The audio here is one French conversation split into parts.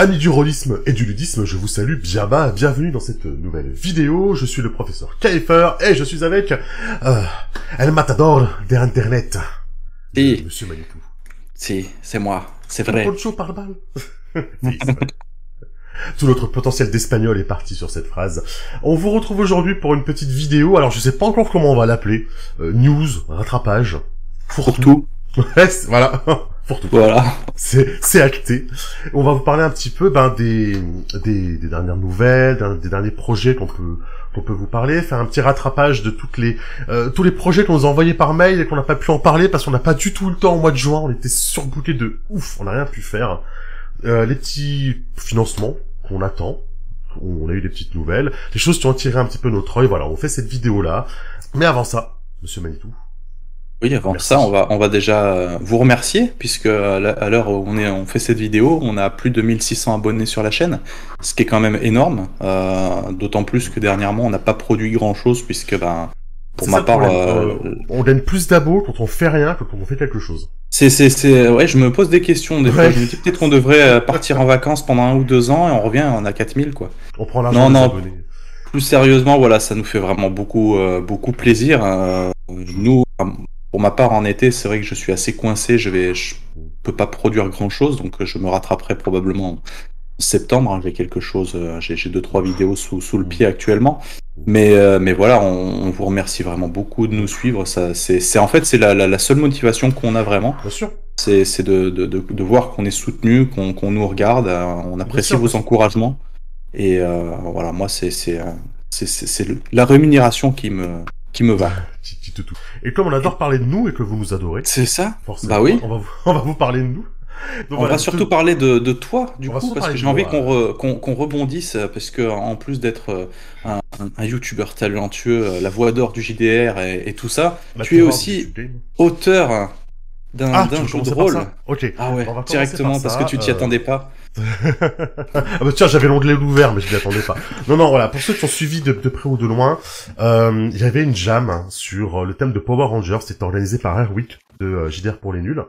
Amis du rôlisme et du ludisme, je vous salue bien bas, bienvenue dans cette nouvelle vidéo. Je suis le professeur Kaifer et je suis avec euh, El Matador de Internet. Si. Monsieur Manitou. Si, c'est moi, c'est vrai. Poncho par balle. Tout notre potentiel d'espagnol est parti sur cette phrase. On vous retrouve aujourd'hui pour une petite vidéo. Alors je sais pas encore comment on va l'appeler. Euh, news, rattrapage, Pour tout. Ouais, voilà. Pour tout. Voilà. C'est c'est acté. On va vous parler un petit peu ben, des, des, des dernières nouvelles, des derniers projets qu'on peut qu'on peut vous parler, faire un petit rattrapage de toutes les euh, tous les projets qu'on nous a envoyés par mail et qu'on n'a pas pu en parler parce qu'on n'a pas du tout le temps au mois de juin. On était surbooké de ouf, on n'a rien pu faire. Euh, les petits financements qu'on attend. On a eu des petites nouvelles, des choses qui ont attiré un petit peu notre œil. Voilà, on fait cette vidéo là. Mais avant ça, Monsieur Manitou. Oui, avant Merci. ça, on va, on va déjà euh, vous remercier, puisque à la- à l'heure où on, est, on fait cette vidéo, on a plus de 1600 abonnés sur la chaîne, ce qui est quand même énorme, euh, d'autant plus que dernièrement, on n'a pas produit grand-chose, puisque ben, pour ma part, euh, Euh, on gagne plus d'abos quand on fait rien que quand on fait quelque chose. c'est, c'est, c'est, ouais, je me pose des questions des fois. Je me dis peut-être qu'on devrait euh, partir en vacances pendant un ou deux ans et on revient, on a 4000 quoi. On prend l'argent Non, des non. abonnés. Plus sérieusement, voilà, ça nous fait vraiment beaucoup, euh, beaucoup plaisir. Euh, nous, pour ma part, en été, c'est vrai que je suis assez coincé. Je vais, je peux pas produire grand chose, donc euh, je me rattraperai probablement en septembre. hein. J'ai quelque chose, euh, j'ai deux trois vidéos sous, sous le pied actuellement. Mais, euh, mais voilà, on, on vous remercie vraiment beaucoup de nous suivre. Ça, c'est, en fait, c'est la, la, la seule motivation qu'on a vraiment. Bien sûr. C'est, de, de, de, de voir qu'on est soutenu, qu'on, qu'on nous regarde. euh, on apprécie vos encouragements. Et euh, voilà, moi, c'est, c'est, la rémunération qui me, qui me va. Et comme on adore parler de nous et que vous nous adorez, C'est ça forcément, Bah oui. on va vous, on va vous parler de nous. Donc On voilà, va surtout parler de, de toi, du On coup, parce que j'ai envie qu'on, re- qu'on, qu'on rebondisse, parce que en plus d'être euh, un, un, un youtubeur talentueux, euh, la voix d'or du JDR et, et tout ça, la tu es aussi- auteur d'un, Ah, jeu de rôle. Ok. Ah ouais, directement, par parce ça, que tu t'y euh, attendais pas. ah bah tiens, j'avais l'onglet ouvert, mais je m'y attendais pas. Non, non, voilà. Pour ceux qui ont suivi de, de près ou de loin, euh, il y avait une jam sur euh, le thème de Power Rangers. C'était organisé par Airwick de euh, JDR pour les nuls.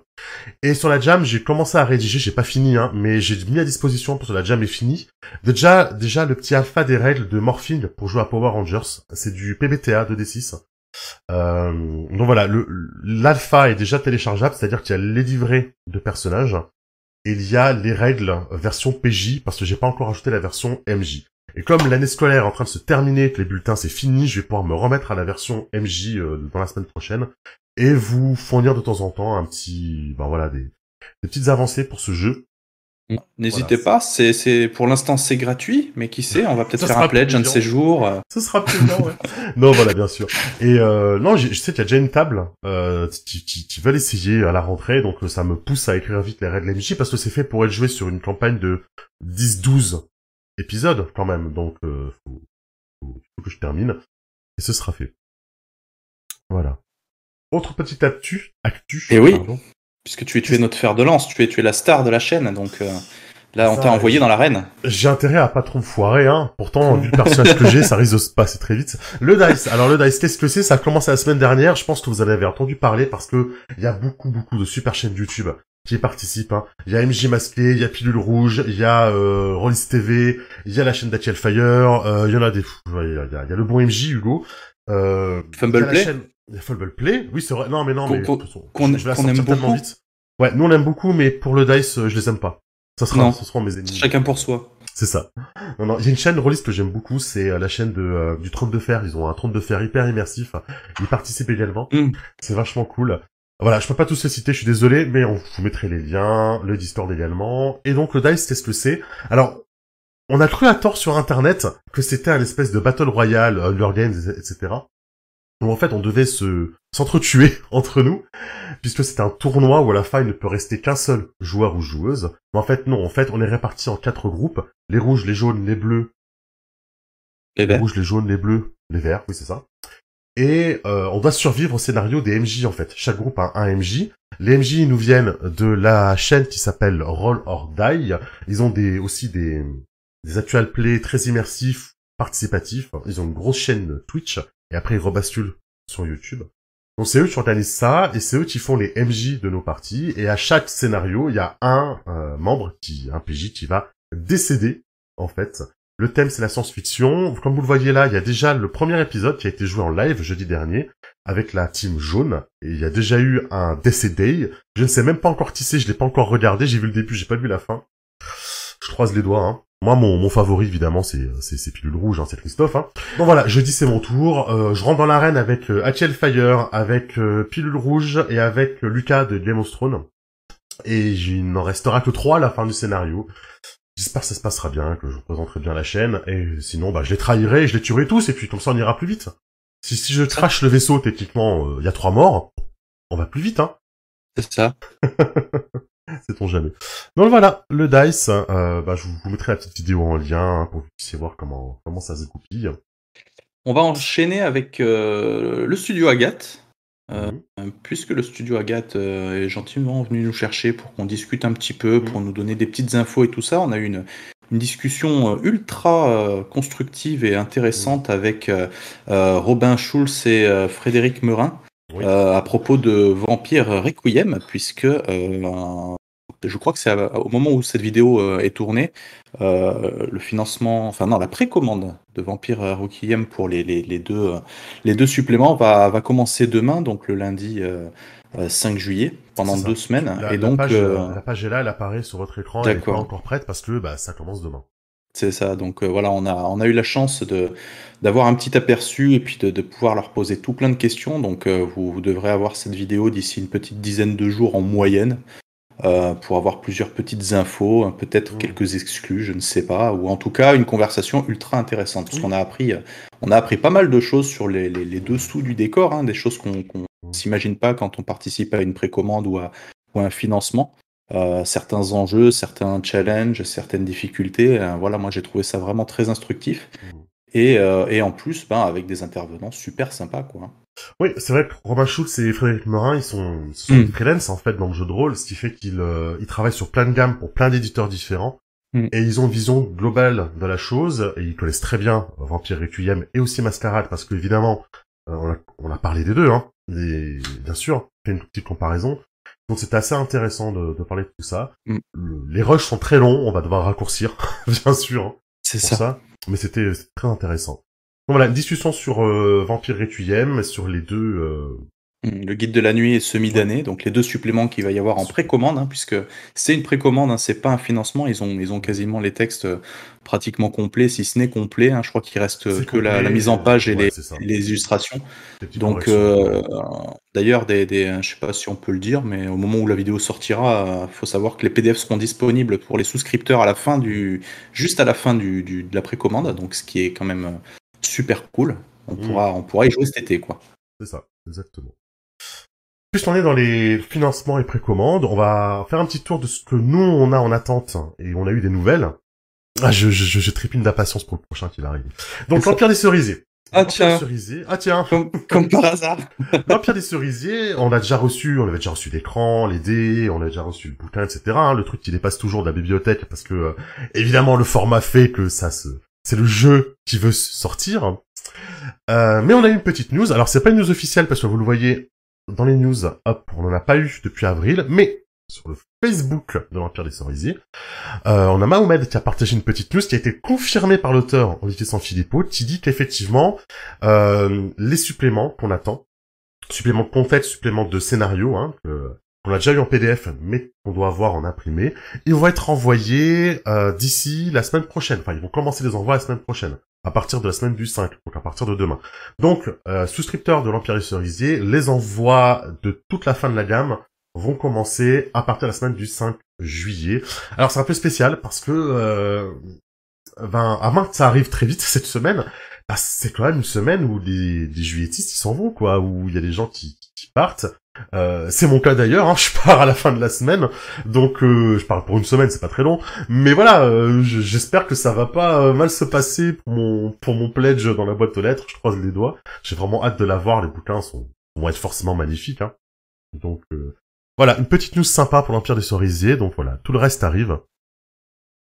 Et sur la jam, j'ai commencé à rédiger. J'ai pas fini, hein, mais j'ai mis à disposition pour que la jam est finie. Déjà, déjà le petit alpha des règles de Morphine pour jouer à Power Rangers. C'est du PBTA 2D6. Euh, donc voilà, l'alpha est déjà téléchargeable, c'est-à-dire qu'il y a les livrets de personnages et il y a les règles version PJ parce que j'ai pas encore ajouté la version MJ. Et comme l'année scolaire est en train de se terminer, que les bulletins c'est fini, je vais pouvoir me remettre à la version MJ euh, dans la semaine prochaine et vous fournir de temps en temps un petit, ben voilà, des petites avancées pour ce jeu. N'hésitez Voilà. pas, c'est, c'est, pour l'instant c'est gratuit, mais qui sait, on va peut-être faire un pledge un de ces jours. euh. Ce sera plus bien, ouais. non, voilà, bien sûr. Et euh, non, je sais qu'il y a déjà une table euh, qui, qui, qui veulent essayer à la rentrée, donc euh, ça me pousse à écrire vite les règles MJ parce que c'est fait pour être joué sur une campagne de 10-12 épisodes quand même, donc euh, faut, faut, faut que je termine et ce sera fait. Voilà. Autre petite actu, actu. Eh oui. pardon. Puisque tu es, tu es notre fer de lance, tu es, tu es la star de la chaîne, donc euh, là on t'a envoyé je- dans l'arène. J'ai intérêt à pas trop me foirer, hein. Pourtant, vu le personnage que j'ai, ça risque de se passer très vite. Le Dice. Alors, le Dice, qu'est-ce que c'est? Ça a commencé la semaine dernière. Je pense que vous en avez entendu parler parce que il y a beaucoup, beaucoup de super chaînes YouTube qui y participent, hein. Il y a MJ Masqué, il y a Pilule Rouge, il y a, euh, Rollis TV, il y a la chaîne d'Atiel Fire, euh, il y en a des. Il y a, il y a- il y a le bon MJ, Hugo. Euh, Fumble Play chaîne- il y a Fumble Play? Oui, c'est vrai. Non, mais non, mais. qu'on- qu'on- je vais qu'on aime tellement beaucoup. vite. Ouais, nous on aime beaucoup, mais pour le Dice, euh, je les aime pas. Ça sera, Non. ce seront mes ennemis. Chacun pour soi. C'est ça. Non, non, il y a une chaîne rôliste que j'aime beaucoup, c'est euh, la chaîne de, euh, du trône de fer. Ils ont un trône de fer hyper immersif. Ils participent également. Mm. C'est vachement cool. Voilà, je peux pas tous les citer, je suis désolé, mais on vous mettrait les liens, le Discord également. Et donc le Dice, qu'est-ce que c'est? Alors, on a cru à tort sur Internet que c'était un espèce de battle royale, Hunger Games, etc. Où en fait on devait se s'entretuer entre nous, puisque c'est un tournoi où à la fin il ne peut rester qu'un seul joueur ou joueuse. Mais en fait non, en fait on est répartis en quatre groupes, les rouges, les jaunes, les bleus, Les les verts. rouges, les jaunes, les bleus, les verts, oui c'est ça. Et euh, on doit survivre au scénario des MJ en fait. Chaque groupe a un MJ. Les MJ ils nous viennent de la chaîne qui s'appelle Roll or Die. Ils ont des aussi des des actual play très immersifs, participatifs. Ils ont une grosse chaîne Twitch et après ils rebasculent sur YouTube. Donc c'est eux qui organisent ça et c'est eux qui font les MJ de nos parties et à chaque scénario il y a un euh, membre qui un PJ qui va décédé, en fait. Le thème, c'est la science-fiction. Comme vous le voyez là, il y a déjà le premier épisode qui a été joué en live jeudi dernier avec la team jaune. Et il y a déjà eu un décédé. Je ne sais même pas encore qui c'est, je l'ai pas encore regardé. J'ai vu le début, j'ai pas vu la fin. Je croise les doigts, hein. Moi, mon, mon favori, évidemment, c'est c'est Pilule Rouge, hein, c'est Christophe. Hein. Bon voilà, jeudi c'est mon tour. Euh, je rentre dans l'arène avec euh, Fire, avec euh, Pilule Rouge et avec euh, Lucas de Game of Thrones. Et il n'en restera que trois à la fin du scénario. J'espère que ça se passera bien, que je représenterai bien la chaîne, et sinon, bah, je les trahirai, je les tuerai tous, et puis comme ça, on ira plus vite. Si, si je trash le vaisseau, techniquement, il y a trois morts, on va plus vite, hein. C'est ça. C'est ton jamais. Donc voilà, le dice, euh, bah, je vous mettrai la petite vidéo en lien pour que vous puissiez voir comment, comment ça se découpille. On va enchaîner avec euh, le studio Agathe. Euh, mhm. Puisque le studio Agathe est gentiment venu nous chercher pour qu'on discute un petit peu, pour mhm. nous donner des petites infos et tout ça, on a eu une, une discussion ultra constructive et intéressante mhm. avec Robin Schulz et Frédéric Merin. à propos de Vampire Requiem, puisque je crois que c'est au moment où cette vidéo euh, est tournée, euh, le financement, enfin non, la précommande de Vampire Requiem pour les, les, deux, euh, les deux suppléments va, va commencer demain, donc le lundi 5 juillet, pendant deux semaines. La, et donc, page, la page est là, elle apparaît sur votre écran, elle n'est pas encore prête parce que bah, ça commence demain. C'est ça, donc voilà, on a, on a eu la chance de d'avoir un petit aperçu et puis de, de, pouvoir leur poser tout plein de questions. Donc vous, vous, devrez avoir cette vidéo d'ici une petite dizaine de jours en moyenne. Euh, pour avoir plusieurs petites infos, hein, peut-être mmh. quelques exclus, je ne sais pas, ou en tout cas une conversation ultra intéressante, parce qu'on a appris, euh, on a appris pas mal de choses sur les, les, dessous du décor, hein, des choses qu'on ne s'imagine pas quand on participe à une précommande ou à, ou un financement. Euh, certains enjeux, certains challenges, certaines difficultés. voilà, moi j'ai trouvé ça vraiment très instructif. Mmh. Et, et en plus, ben, avec des intervenants super sympas, quoi. Oui, c'est vrai que Robin Schultz et Frédéric Morin, ils sont, ils sont mm. freelance en fait dans le jeu de rôle, ce qui fait qu'ils euh, ils travaillent sur plein de gammes pour plein d'éditeurs différents. Mm. Et ils ont une vision globale de la chose, et ils connaissent très bien Vampire Requiem et aussi Mascarade, parce que évidemment, euh, on, a, on, a, parlé des deux, hein, et bien sûr, fait une petite comparaison. Donc c'est assez intéressant de, de, parler de tout ça. Mm. les rushs sont très longs, on va devoir raccourcir, bien sûr. Hein, c'est ça. ça. Mais c'était très intéressant voilà, une discussion sur euh, Vampire Requiem, sur les deux. Euh, hmm, le guide de la nuit et semi d'année, donc les deux suppléments qu'il va y avoir en précommande, hein, puisque c'est une précommande, hein, c'est pas un financement. Ils ont, ils ont quasiment les textes euh, pratiquement complets, si ce n'est complet. Hein, je crois qu'il reste que la, mise en page et les, les, illustrations. Donc, d'ailleurs, des, des, je sais pas si on peut le dire, mais au moment où la vidéo sortira, il faut savoir que les PDF seront disponibles pour les souscripteurs à la fin du, juste à la fin du, du de la précommande, donc ce qui est quand même super cool. On, mm. pourra, on pourra y jouer cet été, quoi. C'est ça, exactement. Puisqu'on est dans les financements et précommandes, on va faire un petit tour de ce que nous, on a en attente. Et on a eu des nouvelles. Ah, je, je, je tripine d'impatience pour le prochain qui va arriver. Donc, l'Empire des Cerisiers. Ah tiens. Ah tiens. Comme, par hasard. L'Empire des Cerisiers, on a déjà reçu, on avait déjà reçu l'écran, les dés, on a déjà reçu le bouquin, etc. Le truc qui dépasse toujours de la bibliothèque parce que, euh, évidemment, le format fait que ça se, c'est le jeu qui veut sortir. Euh, mais on a une petite news. Alors c'est pas une news officielle parce que vous le voyez dans les news, hop, on n'en a pas eu depuis avril, mais sur le Facebook de l'Empire des Cerisiers, euh, on a Mahomed qui a partagé une petite news qui a été confirmée par l'auteur Olivier Sanfilippo, qui dit qu'effectivement, euh, les suppléments qu'on attend, suppléments de contexte, suppléments de scénario, hein, qu'on a déjà eu en PDF, mais qu'on doit avoir en imprimé. Ils vont être envoyés euh, d'ici la semaine prochaine. Enfin, ils vont commencer les envois la semaine prochaine, à partir de la semaine du 5, donc à partir de demain. Donc, euh, souscripteurs de l'Empire des Cerisiers, les envois de toute la fin de la gamme vont commencer à partir de la semaine du 5 juillet. Alors, c'est un peu spécial parce que... Euh, ben, à moins ça arrive très vite cette semaine, bah, c'est quand même une semaine où les juilletistes ils s'en vont quoi, où il y a des gens qui, qui partent, euh, c'est mon cas d'ailleurs, hein, je pars à la fin de la semaine, donc euh, je pars pour une semaine, c'est pas très long, mais voilà, euh, j'espère que ça va pas mal se passer pour mon pour mon pledge dans la boîte aux lettres, je croise les doigts, j'ai vraiment hâte de la voir, les bouquins sont vont être forcément magnifiques, hein. donc voilà, une petite news sympa pour l'Empire des Cerisiers, donc voilà, tout le reste arrive.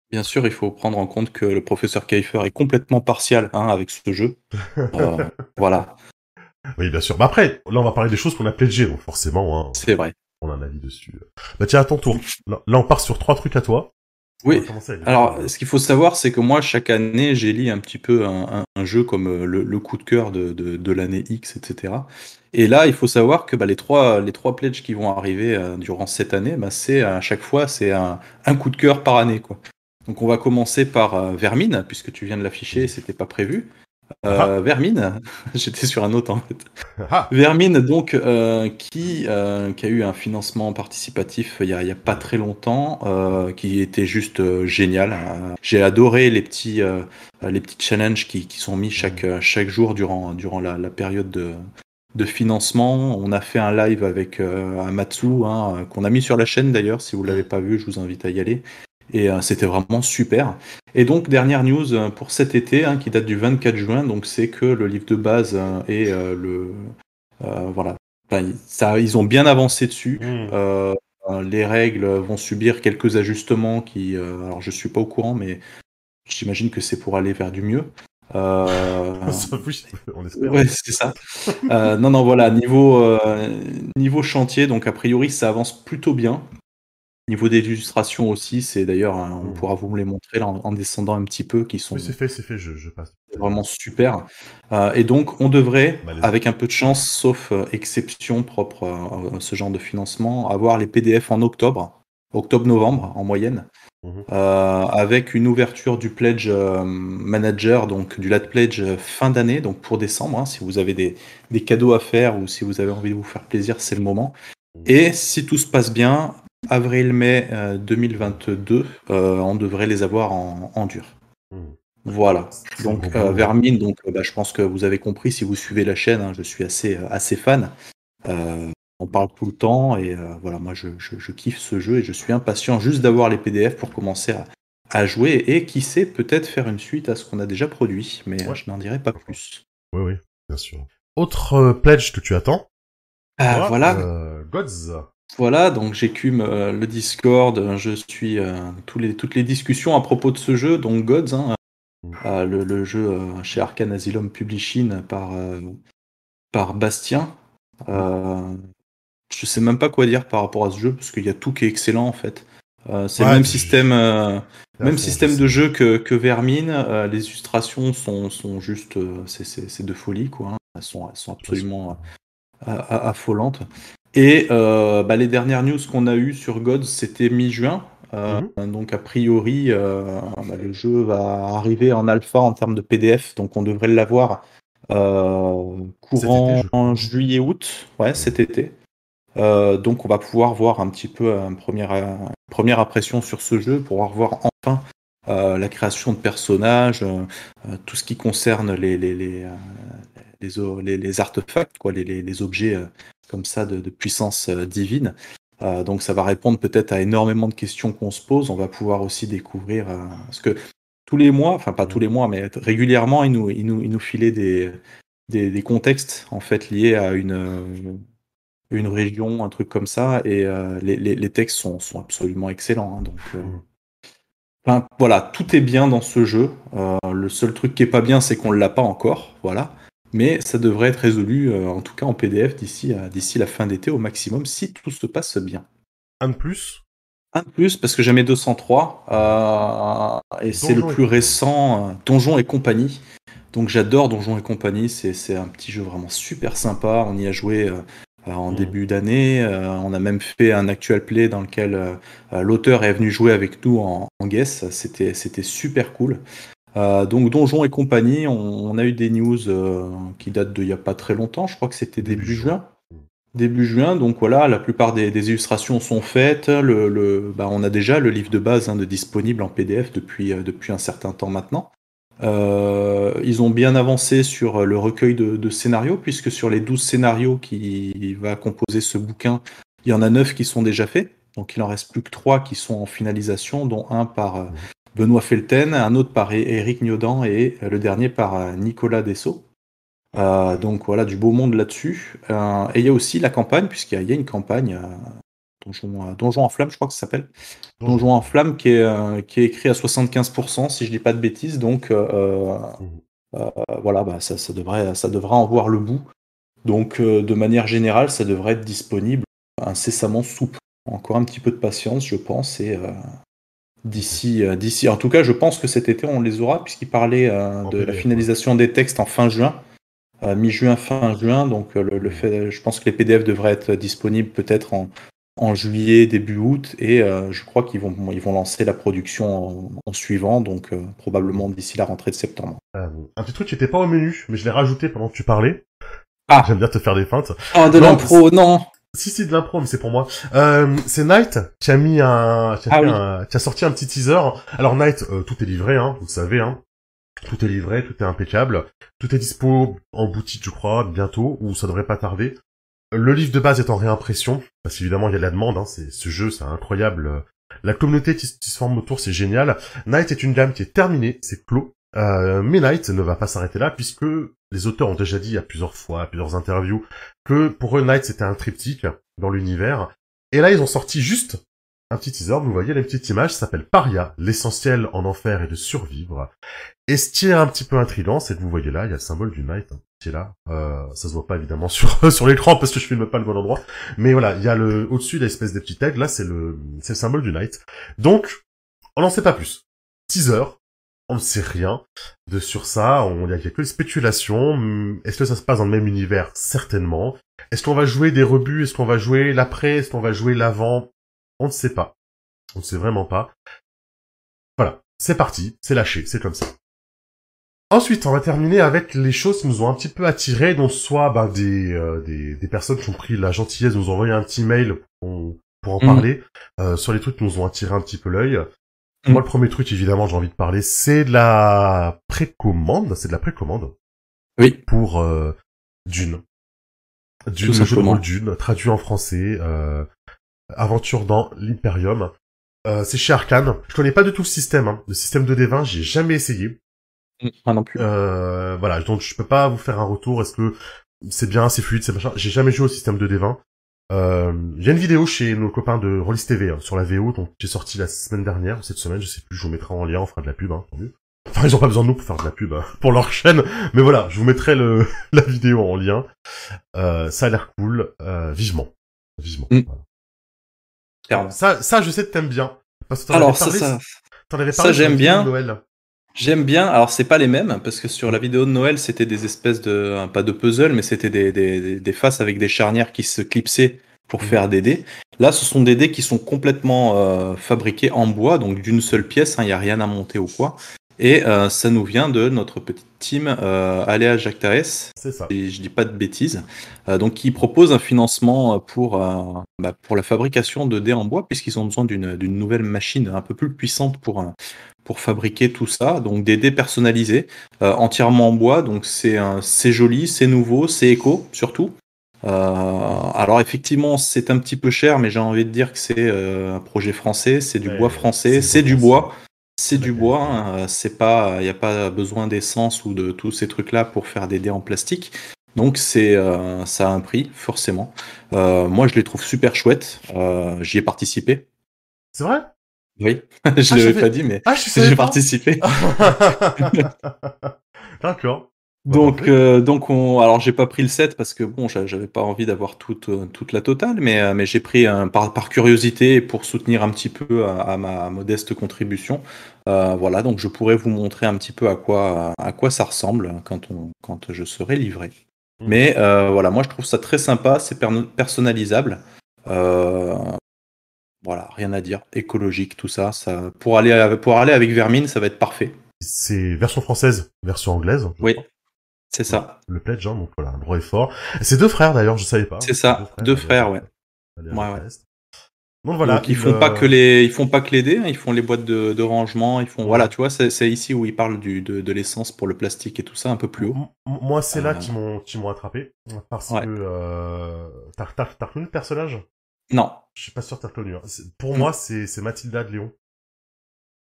Bien sûr, il faut prendre en compte que le professeur Kiefer est complètement partial hein, avec ce jeu. voilà. Oui, bien sûr. Mais après, là, on va parler des choses qu'on a pledgées, donc forcément, hein, C'est vrai. On a un avis dessus. Bah tiens, à ton tour. Là, on part sur trois trucs à toi. Oui. Alors, ce qu'il faut savoir, c'est que moi, chaque année, j'élis un petit peu un, jeu comme euh, le, coup de cœur de, de, l'année X, etc. Et là, il faut savoir que bah, les trois les trois pledges qui vont arriver euh, durant cette année, bah, c'est à chaque fois c'est un, un, coup de cœur par année, quoi. Donc, on va commencer par euh, Vermine, puisque tu viens de l'afficher, c'était pas prévu. Euh, ah. Vermine, j'étais sur un autre en fait. Ah. Vermine, donc, euh, qui, euh, qui a eu un financement participatif il y a, pas très longtemps, qui était juste génial. J'ai adoré les petits, les petits challenges qui, qui, sont mis chaque, chaque jour durant, durant la, la période de, de financement. On a fait un live avec Amatsu, hein, qu'on a mis sur la chaîne d'ailleurs. Si vous l'avez pas vu, je vous invite à y aller. Et euh, c'était vraiment super. Et donc, dernière news euh, pour cet été, hein, qui date du 24 juin, donc c'est que le livre de base euh, et le. voilà. ça, ils ont bien avancé dessus. Hmm. les règles vont subir quelques ajustements qui. alors, je suis pas au courant, mais j'imagine que c'est pour aller vers du mieux. Euh... on espère. Ouais, c'est ça. non, non, voilà, niveau, niveau chantier, donc a priori ça avance plutôt bien. Niveau des illustrations aussi, c'est d'ailleurs, hein, on mmh. pourra vous les montrer là, en, descendant un petit peu, qui sont. Oui, c'est fait, c'est fait, je, passe. Vraiment super. Euh, et donc, on devrait, bah, avec un peu de chance, sauf euh, exception propre à ce genre de financement, avoir les PDF en octobre, octobre-novembre en moyenne, mmh euh, avec une ouverture du pledge manager, donc du lat pledge fin d'année, donc pour décembre. Hein, si vous avez des, des cadeaux à faire ou si vous avez envie de vous faire plaisir, c'est le moment. Mmh. Et si tout se passe bien, avril-mai 2022, euh, euh, on devrait les avoir en, dur. Hmm. Voilà. Donc euh, Vermine, donc bah, je pense que vous avez compris si vous suivez la chaîne, hein, je suis assez assez fan. on parle tout le temps et voilà, moi je, kiffe ce jeu et je suis impatient juste d'avoir les PDF pour commencer à, jouer et qui sait peut-être faire une suite à ce qu'on a déjà produit, mais je n'en dirai pas plus. Oui oui, bien sûr. Autre pledge que tu attends. voilà. Gods. Voilà, donc j'écume euh, le Discord, je suis euh, tous les, toutes les discussions à propos de ce jeu, donc Gods, hein, euh, le, jeu chez Arkane Asylum Publishing par, par Bastien. je sais même pas quoi dire par rapport à ce jeu, parce qu'il y a tout qui est excellent en fait. c'est le même système, même système de jeu que, que Vermine. les illustrations sont, sont juste, c'est de folie quoi. Hein. Elles, sont, elles sont absolument affolantes. Et euh, bah, les dernières news qu'on a eues sur Gods, c'était mi-juin. Euh, mhm. Donc a priori, euh, bah, le jeu va arriver en alpha en termes de PDF, donc on devrait l'avoir courant en juillet-août, ouais, cet été. donc on va pouvoir voir un petit peu une première, première impression sur ce jeu, pouvoir voir enfin la création de personnages, tout ce qui concerne les, les, les, les, les artefacts, quoi, les, objets comme ça de, puissance euh, divine. Euh, donc ça va répondre peut-être à énormément de questions qu'on se pose. On va pouvoir aussi découvrir euh, ce que tous les mois, enfin pas tous les mois, mais régulièrement, il nous, il nous, il nous filait des, des, contextes en fait liés à une, une région, un truc comme ça, et les, textes sont, sont absolument excellents. Hein. donc enfin, voilà, tout est bien dans ce jeu. le seul truc qui est pas bien, c'est qu'on l'a pas encore. Voilà mais ça devrait être résolu, euh, en tout cas en PDF, d'ici d'ici la fin d'été au maximum, si tout se passe bien. Un de plus? Un de plus, parce que j'ai mes 203, euh, et c'est le plus récent, euh, Donjon et compagnie. Donc j'adore Donjon et compagnie, c'est un petit jeu vraiment super sympa, on y a joué en mmh. début d'année, on a même fait un actual play dans lequel l'auteur est venu jouer avec nous en, en guest, c'était super cool. Euh, donc Donjon et compagnie, on, a eu des news euh, qui datent d'il n'y a pas très longtemps, je crois que c'était début juin. Début juin, donc voilà, la plupart des, illustrations sont faites. Le, bah, on a déjà le livre de base hein, de disponible en PDF depuis, euh, depuis un certain temps maintenant. ils ont bien avancé sur le recueil de, scénarios, puisque sur les 12 scénarios qui va composer ce bouquin, il y en a 9 qui sont déjà faits. Donc il en reste plus que 3 qui sont en finalisation, dont un par Benoît Felten, un autre par Eric Niodan et euh, le dernier par euh, Nicolas Dessau. Euh, donc voilà, du beau monde là-dessus. et il y a aussi la campagne, puisqu'il y, a une campagne, Donjon, en flamme, je crois que ça s'appelle. Donjon en flamme, qui est, qui est écrit à 75%, si je dis pas de bêtises. Donc voilà, bah, ça, ça, devrait, ça devrait en voir le bout. Donc de manière générale, ça devrait être disponible incessamment sous Encore un petit peu de patience, je pense, et d'ici, d'ici. En tout cas, je pense que cet été on les aura puisqu'il parlait de la finalisation des textes en fin juin, mi-juin, fin juin. Donc le, fait, je pense que les PDF devraient être disponibles peut-être en, en juillet, début août, et euh, je crois qu'ils vont, ils vont lancer la production en, suivant, donc euh, probablement d'ici la rentrée de septembre. Euh, un petit truc qui n'était pas au menu, mais je l'ai rajouté pendant que tu parlais. Ah J'aime bien te faire des feintes. Oh, de l'impro, non Si, si, de l'impro, mais c'est pour moi. c'est Night qui a mis un... Qui a, ah qui a sorti un petit teaser. Alors Night, tout est livré, hein, vous savez, hein. Tout est livré, tout est impeccable. Tout est dispo en boutique, je crois, bientôt, ou ça devrait pas tarder. Le livre de base est en réimpression, parce qu'évidemment il y a de la demande, hein, c'est, ce jeu c'est incroyable. La communauté qui, se forme autour c'est génial. Night est une gamme qui est terminée, c'est clos. Euh, mais Night ne va pas s'arrêter là, puisque les auteurs ont déjà dit à plusieurs fois, à plusieurs interviews, que pour eux Night c'était un triptyque dans l'univers. Et là ils ont sorti juste un petit teaser, vous voyez la petite image, s'appelle Paria, l'essentiel en enfer est de survivre. Et ce qui est un petit peu intrigant, c'est que vous voyez là, il y a le symbole du Night, hein qui est là. Euh, ça se voit pas évidemment sur sur l'écran parce que je filme pas le bon endroit. Mais voilà, il y a le au-dessus l'espèce des petits tags. Là, c'est le c'est le symbole du Night. Donc, on n'en sait pas plus. Teaser. On ne sait rien de sur ça. On y a quelques spéculations. Est-ce que ça se passe dans le même univers? Certainement. Est-ce qu'on va jouer des rebuts? Est-ce qu'on va jouer l'après? Est-ce qu'on va jouer l'avant? On ne sait pas. On ne sait vraiment pas. Voilà, c'est parti, c'est lâché, c'est comme ça. Ensuite, on va terminer avec les choses qui nous ont un petit peu attirés, dont soit bah, des, euh, des, des, personnes qui ont pris la gentillesse de nous envoyer un petit mail pour, pour en mm. parler, euh, sur les trucs qui nous ont attiré un petit peu l'œil. Mm. Moi, le premier truc, évidemment, j'ai envie de parler, c'est de la précommande, c'est de la précommande. Oui. Pour euh, Dune. Dune, le jeu de rôle Dune, traduit en français, euh, Aventure dans l'Imperium. Euh, c'est chez Arkane. Je connais pas du tout le système. Hein. Le système de D20, j'ai jamais essayé. Moi non plus. Euh, voilà, donc je peux pas vous faire un retour. Est-ce que c'est bien, c'est fluide, c'est machin? J'ai jamais joué au système de D20. Euh, il y a une vidéo chez nos copains de Rollis TV hein, sur la VO, donc j'ai sorti la semaine dernière, cette semaine, je sais plus, je vous mettrai en lien, on fera de la pub, hein, Enfin, ils ont pas besoin de nous pour faire de la pub hein, pour leur chaîne, mais voilà, je vous mettrai le la vidéo en lien. Euh, ça a l'air cool, euh, vivement, vivement. Mm. Ça, ça, je sais que t'aimes bien. Parce que Alors ça, ça, ça j'aime bien. Noël. J'aime bien. Alors c'est pas les mêmes parce que sur la vidéo de Noël c'était des espèces de pas de puzzle mais c'était des, des, des, faces avec des charnières qui se clipsaient pour mhm. faire des dés. Là ce sont des dés qui sont complètement euh, fabriqués en bois donc d'une seule pièce. Il hein, n'y a rien à monter ou quoi. Et euh, ça nous vient de notre petite team euh, Aléa Jactares. C'est ça. Et je dis pas de bêtises. Euh, donc, qui propose un financement pour, euh, bah, pour la fabrication de dés en bois, puisqu'ils ont besoin d'une nouvelle machine un peu plus puissante pour, pour fabriquer tout ça. Donc, des dés personnalisés, entièrement en bois. Donc, c'est joli, c'est nouveau, c'est éco, surtout. alors effectivement, c'est un petit peu cher, mais j'ai envie de dire que c'est un projet français, c'est du bois français, c'est du bois. C'est du bois, hein, c'est pas, il n'y a pas besoin d'essence ou de tous ces trucs-là pour faire des dés en plastique. Donc c'est, euh, ça a un prix forcément. Euh, moi je les trouve super chouettes. Euh, j'y ai participé. C'est vrai? Oui, je ne ah, l'avais pas dit, mais ah, j'ai participé. D'accord. Donc, euh, donc on, alors j'ai pas pris le 7 parce que bon, j'avais pas envie d'avoir toute, euh, toute la totale, mais, euh, mais j'ai pris un, par, par curiosité pour soutenir un petit peu à, ma modeste contribution. voilà, donc je pourrais vous montrer un petit peu à quoi, à quoi ça ressemble quand, on, quand je serai livré. Mmh. Mais voilà, moi je trouve ça très sympa, c'est personnalisable. voilà, rien à dire, écologique, tout ça. ça pour, aller, pour aller avec Vermine, ça va être parfait. C'est version française, version anglaise. Oui. C'est ça. Le pledge, hein, donc voilà, un droit est fort. C'est deux frères d'ailleurs, je savais pas. C'est ça, deux frères, ouais. ouais, ouais. Donc voilà. ils font pas que les, ils font pas que les dés, hein, ils font les boîtes de, de rangement, ils font, voilà, tu vois, c'est ici où ils parlent du, de, de l'essence pour le plastique et tout ça, un peu plus haut. moi, c'est là euh. qui m'ont, qui m'ont attrapé, parce que euh... t'as, reconnu le personnage? Non. Je suis pas sûr que t'as reconnu. Hein. Pour mm. moi, c'est, c'est Mathilda de Léon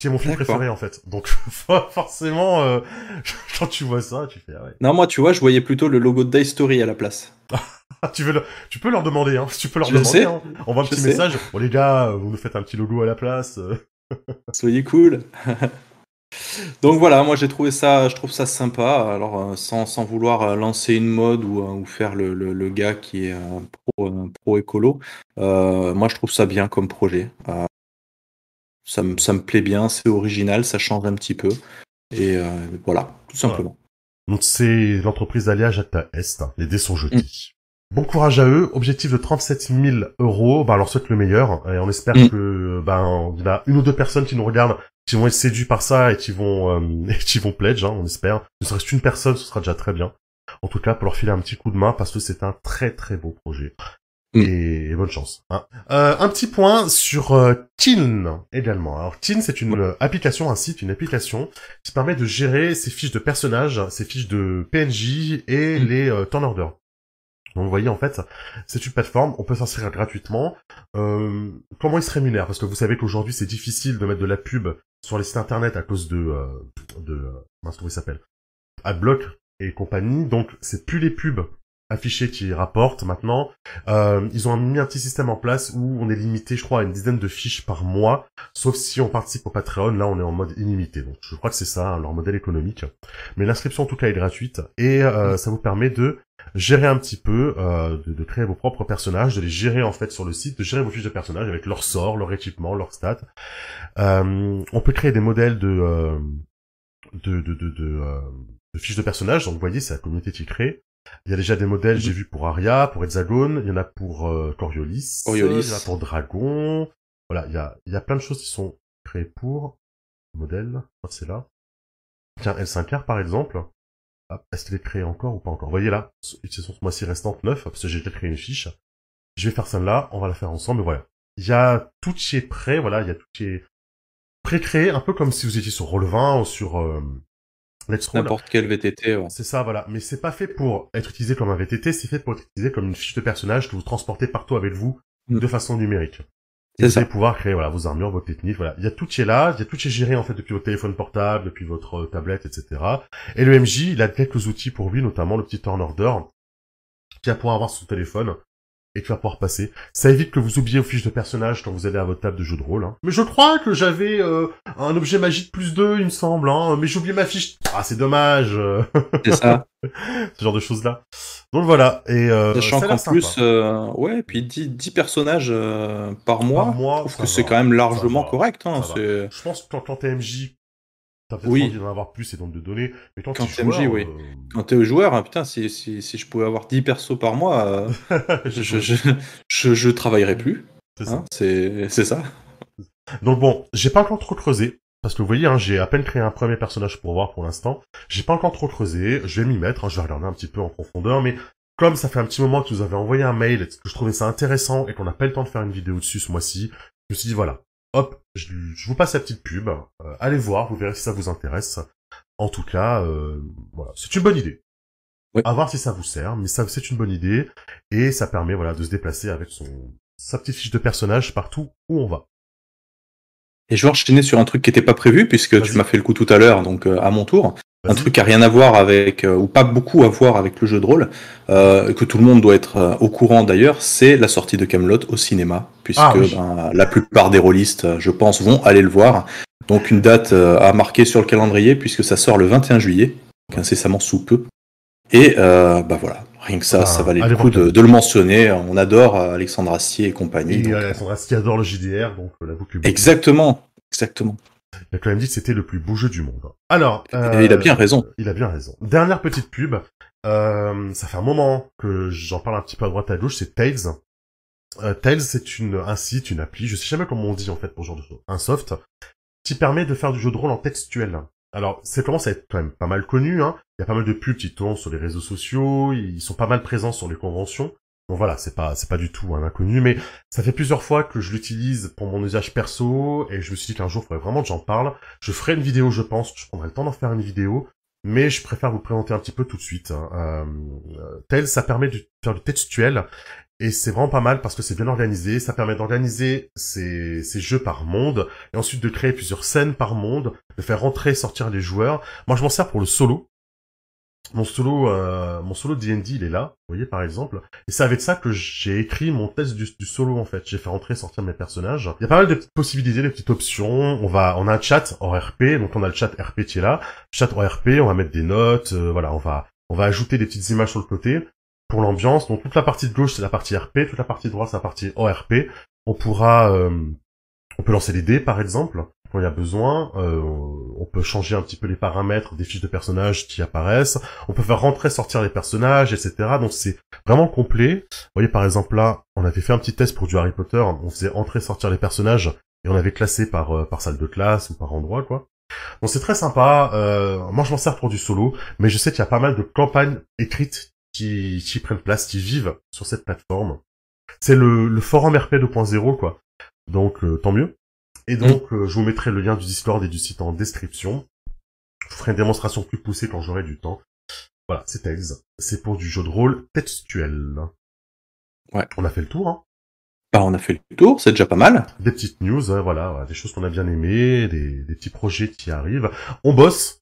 c'est mon film préféré en fait. Donc forcément, euh, quand tu vois ça, tu fais ah ouais. Non moi tu vois, je voyais plutôt le logo de Die Story à la place. tu veux, tu peux leur demander, hein. Tu peux leur demander. Hein. On voit un petit message. Bon les gars, vous nous faites un petit logo à la place. Soyez cool. Donc voilà, moi j'ai trouvé ça, je trouve ça sympa. Alors euh, sans, sans vouloir euh, lancer une mode ou, ou faire le, le, le, gars qui est pro, pro écolo, moi je trouve ça bien comme projet. Ça me, ça me plaît bien, c'est original, ça change un petit peu. Et euh, voilà, tout simplement. Donc c'est l'entreprise d'Alia Jacta Est. Les dés sont jetés. Mm. Bon courage à eux. Objectif de 37 000 euros. Bah, alors souhaite le meilleur. Et on espère mm. que, ben, il y a une ou deux personnes qui nous regardent, qui vont être séduits par ça et qui vont, euh, et qui vont pledge, hein, on espère. Ne serait-ce qu'une personne, ce sera déjà très bien. En tout cas, pour leur filer un petit coup de main parce que c'est un très très beau projet. Mm. Et, bonne chance. Hein. Euh, un petit point sur euh, Tin également. Alors Tin, c'est une euh, application, un site, une application qui permet de gérer ses fiches de personnages, ses fiches de PNJ et mm. les euh, turn order. Donc vous voyez en fait, c'est une plateforme, on peut s'inscrire gratuitement. Euh, comment il se rémunère Parce que vous savez qu'aujourd'hui c'est difficile de mettre de la pub sur les sites internet à cause de euh, de comment il s'appelle? Adblock et compagnie. Donc c'est plus les pubs affichés qui rapportent maintenant. Euh, ils ont mis un petit système en place où on est limité, je crois, à une dizaine de fiches par mois, sauf si on participe au Patreon. Là, on est en mode illimité. Donc, je crois que c'est ça hein, leur modèle économique. Mais l'inscription, en tout cas, est gratuite et euh, ça vous permet de gérer un petit peu, euh, de, créer vos propres personnages, de les gérer en fait sur le site, de gérer vos fiches de personnages avec leur sort, leur équipement, leur stats. on peut créer des modèles de de, de, de, de fiches de personnages. Donc, vous voyez, c'est la communauté qui crée. Il y a déjà des modèles, j'ai vu pour Aria, pour Hexagone, il y en a pour euh, Coriolis, Coriolis, il y en a pour Dragon. Voilà, il y a, il y a plein de choses qui sont créées pour modèle. C'est là. Tiens, L5R par exemple. Est-ce qu'elle est créée encore ou pas encore? Vous voyez là, ce sont ce mois-ci restant 9, parce que j'ai déjà créé une fiche. Je vais faire celle-là, on va la faire ensemble, voilà. Il y a tout qui est prêt, voilà, il y a tout qui est pré-créé, un peu comme si vous étiez sur Roll20 ou sur euh, N'importe quel VTT. C'est ça, voilà. Mais c'est pas fait pour être utilisé comme un VTT, c'est fait pour être utilisé comme une fiche de personnage que vous transportez partout avec vous mm. de façon numérique. Et vous allez pouvoir créer voilà vos armures, vos techniques, voilà. Il y a tout qui est là, il y a tout qui est géré en fait depuis votre téléphone portable, depuis votre euh, tablette, etc. Et le MJ, il a quelques outils pour lui, notamment le petit turn order, qui va pouvoir avoir sur son téléphone et tu vas pouvoir passer. Ça évite que vous oubliez vos fiches de personnage quand vous allez à votre table de jeu de rôle. Hein. Mais je crois que j'avais euh, un objet magique plus 2, il me semble. Hein. Mais j'ai oublié ma fiche. Ah, c'est dommage. C'est ça. Ce genre de choses-là. Donc voilà. Et euh, Sachant qu'en plus, euh, ouais, puis 10, 10 personnages euh, par mois, par mois, je trouve que c'est quand même largement correct. Hein, je pense que quand t'es MJ, T'as peut-être oui. envie d'en avoir plus et donc de donner. Mais quand, quand t'es MJ, oui. Euh, quand t'es joueur, hein, putain, si, si, si, je pouvais avoir 10 persos par mois, euh, je, je, je, je, travaillerais plus. C'est hein, ça. Donc bon, j'ai pas encore trop creusé. Parce que vous voyez, hein, j'ai à peine créé un premier personnage pour voir pour l'instant. J'ai pas encore trop creusé. Je vais m'y mettre. Hein, je vais regarder un petit peu en profondeur. Mais comme ça fait un petit moment que vous avez envoyé un mail et que je trouvais ça intéressant et qu'on n'a pas le temps de faire une vidéo dessus ce mois-ci, je me suis dit voilà, hop, je, vous passe la petite pub. Euh, allez voir, vous verrez si ça vous intéresse. En tout cas, euh, voilà, c'est une bonne idée. Oui. À voir si ça vous sert, mais ça c'est une bonne idée et ça permet voilà de se déplacer avec son sa petite fiche de personnage partout où on va. Et je vais enchaîner sur un truc qui n'était pas prévu puisque tu m'as fait le coup tout à l'heure, donc euh, à mon tour. Un truc qui a rien à voir avec, euh, ou pas beaucoup à voir avec le jeu de rôle, euh, que tout le monde doit être au courant d'ailleurs, c'est la sortie de Camelot au cinéma, puisque ah ben, la plupart des rôlistes, je pense, vont aller le voir. Donc une date à marquer sur le calendrier, puisque ça sort le 21 juillet, donc incessamment sous peu. Et bah voilà, rien que ça, ah, ça valait le coup de, de, le mentionner. On adore Alexandre Astier et compagnie. Et Alexandre Astier adore le JDR, donc la boucle. Exactement, exactement. Il a quand même dit que c'était le plus beau jeu du monde. Alors, euh, il a bien raison. Il a bien raison. Dernière petite pub. Euh, ça fait un moment que j'en parle un petit peu à droite à gauche. C'est Tails. Euh, Tails, c'est une un site, une appli. Je sais jamais comment on dit en fait pour ce genre de. Un soft qui permet de faire du jeu de rôle en textuel. Alors, c'est commence à être quand même pas mal connu. Hein. Il y a pas mal de pubs qui tournent sur les réseaux sociaux. Ils sont pas mal présents sur les conventions. Bon voilà, c'est pas c'est pas du tout un inconnu, mais ça fait plusieurs fois que je l'utilise pour mon usage perso et je me suis dit qu'un jour il faudrait vraiment que j'en parle. Je ferai une vidéo, je pense, je prendrai le temps d'en faire une vidéo, mais je préfère vous présenter un petit peu tout de suite. Hein. Euh, tel, ça permet de faire du textuel et c'est vraiment pas mal parce que c'est bien organisé. Ça permet d'organiser ces, jeux par monde et ensuite de créer plusieurs scènes par monde, de faire rentrer et sortir les joueurs. Moi, je m'en sers pour le solo mon solo, euh, mon solo D&D, il est là, vous voyez par exemple. Et c'est avec ça que j'ai écrit mon test du, solo en fait. J'ai fait rentrer, sortir mes personnages. Il y a pas mal de petites possibilités, de petites options. On va, on a un chat en RP, donc on a le chat RP qui est là. Chat en RP, on va mettre des notes, euh, voilà, on va, on va ajouter des petites images sur le côté pour l'ambiance. Donc toute la partie de gauche c'est la partie RP, toute la partie de droite c'est la partie ORP. On pourra, euh, On peut lancer les dés, par exemple, quand il y a besoin. Euh, on peut changer un petit peu les paramètres des fiches de personnages qui apparaissent. On peut faire rentrer, sortir les personnages, etc. Donc c'est vraiment complet. Vous voyez, par exemple, là, on avait fait un petit test pour du Harry Potter. On faisait entrer, sortir les personnages et on avait classé par, euh, par salle de classe ou par endroit, quoi. Donc c'est très sympa. Euh, moi, je m'en sers pour du solo, mais je sais qu'il y a pas mal de campagnes écrites qui, qui prennent place, qui vivent sur cette plateforme. C'est le, le forum RP 2.0, quoi. Donc, euh, tant mieux. Et donc, euh, je vous mettrai le lien du Discord et du site en description. Je vous ferai une démonstration plus poussée quand j'aurai du temps. Voilà, c'est Tales. C'est pour du jeu de rôle textuel. Ouais. On a fait le tour, hein. Bah, on a fait le tour, c'est déjà pas mal. Des petites news, hein, voilà, des choses qu'on a bien aimées, des, des petits projets qui arrivent. On bosse.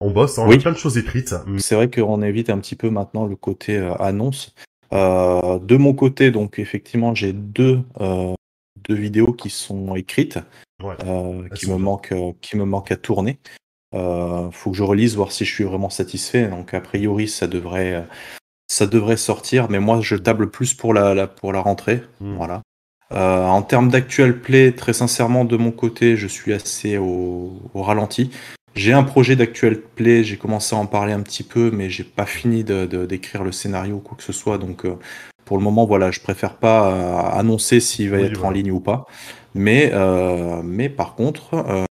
On bosse, hein, on Oui. a plein de choses écrites. C'est vrai qu'on évite un petit peu maintenant le côté euh, annonce. Euh, de mon côté, donc effectivement, j'ai deux, euh, deux vidéos qui sont écrites, Ouais. qui me manquent, qui me manquent à tourner. Euh, faut que je relise, voir si je suis vraiment satisfait. Donc a priori, ça devrait, ça devrait sortir, mais moi, je table plus pour la, la- pour la rentrée. Mm. Voilà. Euh, en termes d'actual play, très sincèrement, de mon côté, je suis assez au, au ralenti. J'ai un projet d'actual play, j'ai commencé à en parler un petit peu, mais j'ai pas fini d'écrire le scénario ou quoi que ce soit. Donc, euh, pour le moment, voilà, je préfère pas euh, annoncer s'il va Oui, être en ligne ou pas. Mais, euh, mais par contre,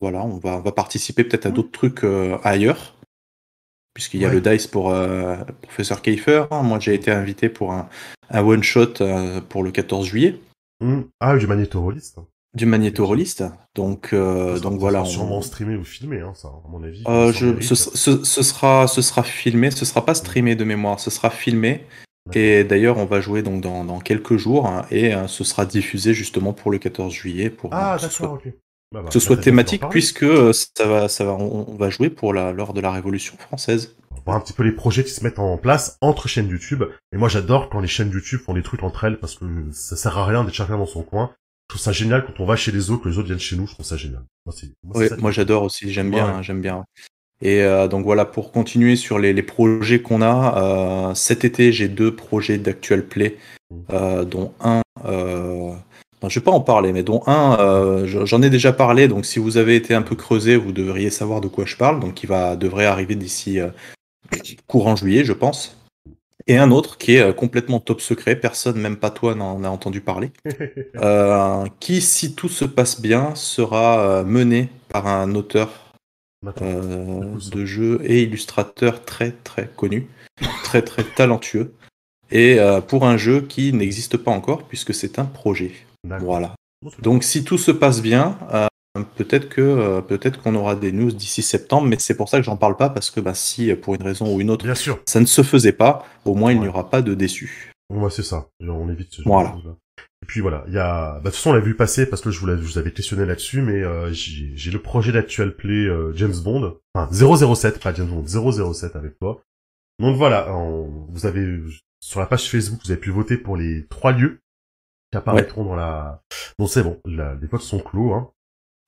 voilà, on va, on va participer peut-être à Oui. d'autres trucs ailleurs. Puisqu'il y a Ouais. le DICE pour Professeur Kiefer. Moi, j'ai été invité pour un, un one-shot pour le 14 juillet Mm. Ah, du magnétoroliste. Du magnétoroliste. Donc, euh, Ça, donc ça voilà. sera on- sûrement streamé ou filmé, hein, ça, à mon avis. Euh, je, ce, ce- ce sera, ce sera filmé, ce sera pas streamé de mémoire, ce sera filmé. Et d'ailleurs, on va jouer donc dans, dans quelques jours hein, et euh, ce sera diffusé justement pour le 14 juillet pour Ah, euh, que ce soit. Bah, bah, que ce bah, soit d'en thématique puisque euh, ça va, ça va, on, on va jouer pour la, lors de la Révolution française. On voit un petit peu les projets qui se mettent en place entre chaînes YouTube. Et moi, j'adore quand les chaînes YouTube font des trucs entre elles parce que ça sert à rien d'être chacun dans son coin. Je trouve ça génial quand on va chez les autres, que les autres viennent chez nous. Je trouve ça génial. Moi, j'adore aussi, j'aime bien, hein, j'aime bien. Et euh, donc voilà, pour continuer sur les, les projets qu'on a, euh, cet été j'ai deux projets d'actual play, euh, dont un, euh, non, je vais pas en parler, mais dont un, euh, je- j'en ai déjà parlé, donc si vous avez été un peu creusé, vous devriez savoir de quoi je parle, donc qui va devrait arriver d'ici euh, courant juillet, je pense. Et un autre qui est euh, complètement top secret, personne, même pas toi, n'en a entendu parler. Euh, qui, si tout se passe bien, sera euh, mené par un auteur euh, de jeu et illustrateur très très connu, très très talentueux, et euh, pour un jeu qui n'existe pas encore puisque c'est un projet. Voilà. Donc si tout se passe bien, peut-être que euh, peut-être qu'on aura des news d'ici septembre, mais c'est pour ça que j'en parle pas parce que bah, si pour une raison ou une autre Bien sûr. ça ne se faisait pas, au moins il n'y aura pas de déçus. Ouais, c'est ça. On évite ce genre Voilà. de. Et puis voilà, il y a, bah, de toute façon, on l'a vu passer parce que je vous, l'avais- je vous avais questionné là-dessus, mais euh, j'ai le projet d'actual play euh, James Bond, enfin 007, pas James Bond, 007 avec toi. Donc voilà, on- vous avez sur la page Facebook, vous avez pu voter pour les trois lieux qui apparaîtront dans la. Donc c'est bon, la- les votes sont clos. Hein.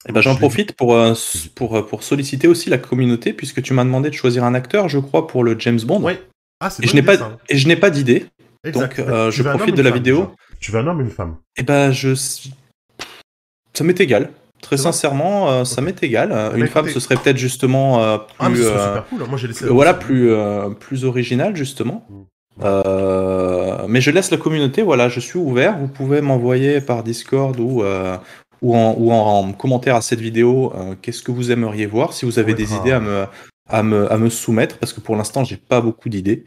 Eh ben, j'en profite pour, euh, pour, euh, pour solliciter aussi la communauté, puisque tu m'as demandé de choisir un acteur, je crois, pour le James Bond. Ouais. Ah, Et je pas, ça. et je n'ai pas d'idée. Donc, euh, je profite de la femme, vidéo. Tu veux un homme ou une femme? Et ben, je. Ça m'est égal. Très sincèrement, euh, ça m'est égal. Euh, bah, Une femme, ce serait peut-être justement euh, plus. Ah, mais ce serait euh, super cool. Moi, j'ai laissé. plus- voilà, plus, plus original, justement. Mm. Mais je laisse la communauté, voilà, je suis ouvert. Vous pouvez m'envoyer par Discord ou, ou, en, ou en commentaire à cette vidéo euh, qu'est-ce que vous aimeriez voir, si vous avez des idées à me, à, me, à me soumettre, parce que pour l'instant, j'ai pas beaucoup d'idées.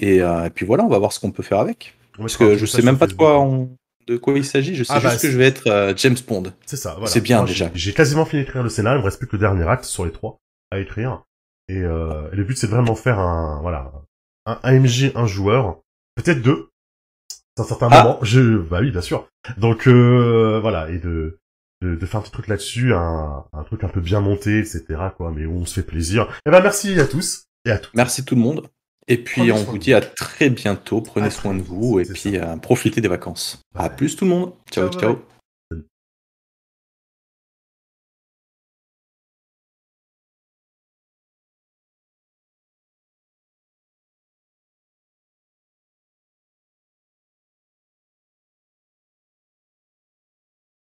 Et, euh, et puis voilà, on va voir ce qu'on peut faire avec. Parce que je sais même pas de quoi, on- de quoi il s'agit, je sais Ah, bah, juste que je vais être euh, James Bond. C'est ça, voilà. C'est bien, Moi, déjà. j'ai- quasiment fini d'écrire le scénario, il me reste plus que le dernier acte sur les trois à écrire. Et, euh, et le but c'est vraiment faire un, voilà, un, MJ, un joueur, peut-être deux, à un certain Ah. moment. Je, bah oui, bien sûr. Donc euh, voilà, et de, de, de faire un petit truc là-dessus, un, un truc un peu bien monté, etc. quoi, mais où on se fait plaisir. Et ben merci à tous et à tous. Merci tout le monde. Et puis Prenez on vous dit à très bientôt. Prenez À soin de vous et puis euh, profitez des vacances. À plus tout le monde. Ciao Ciao.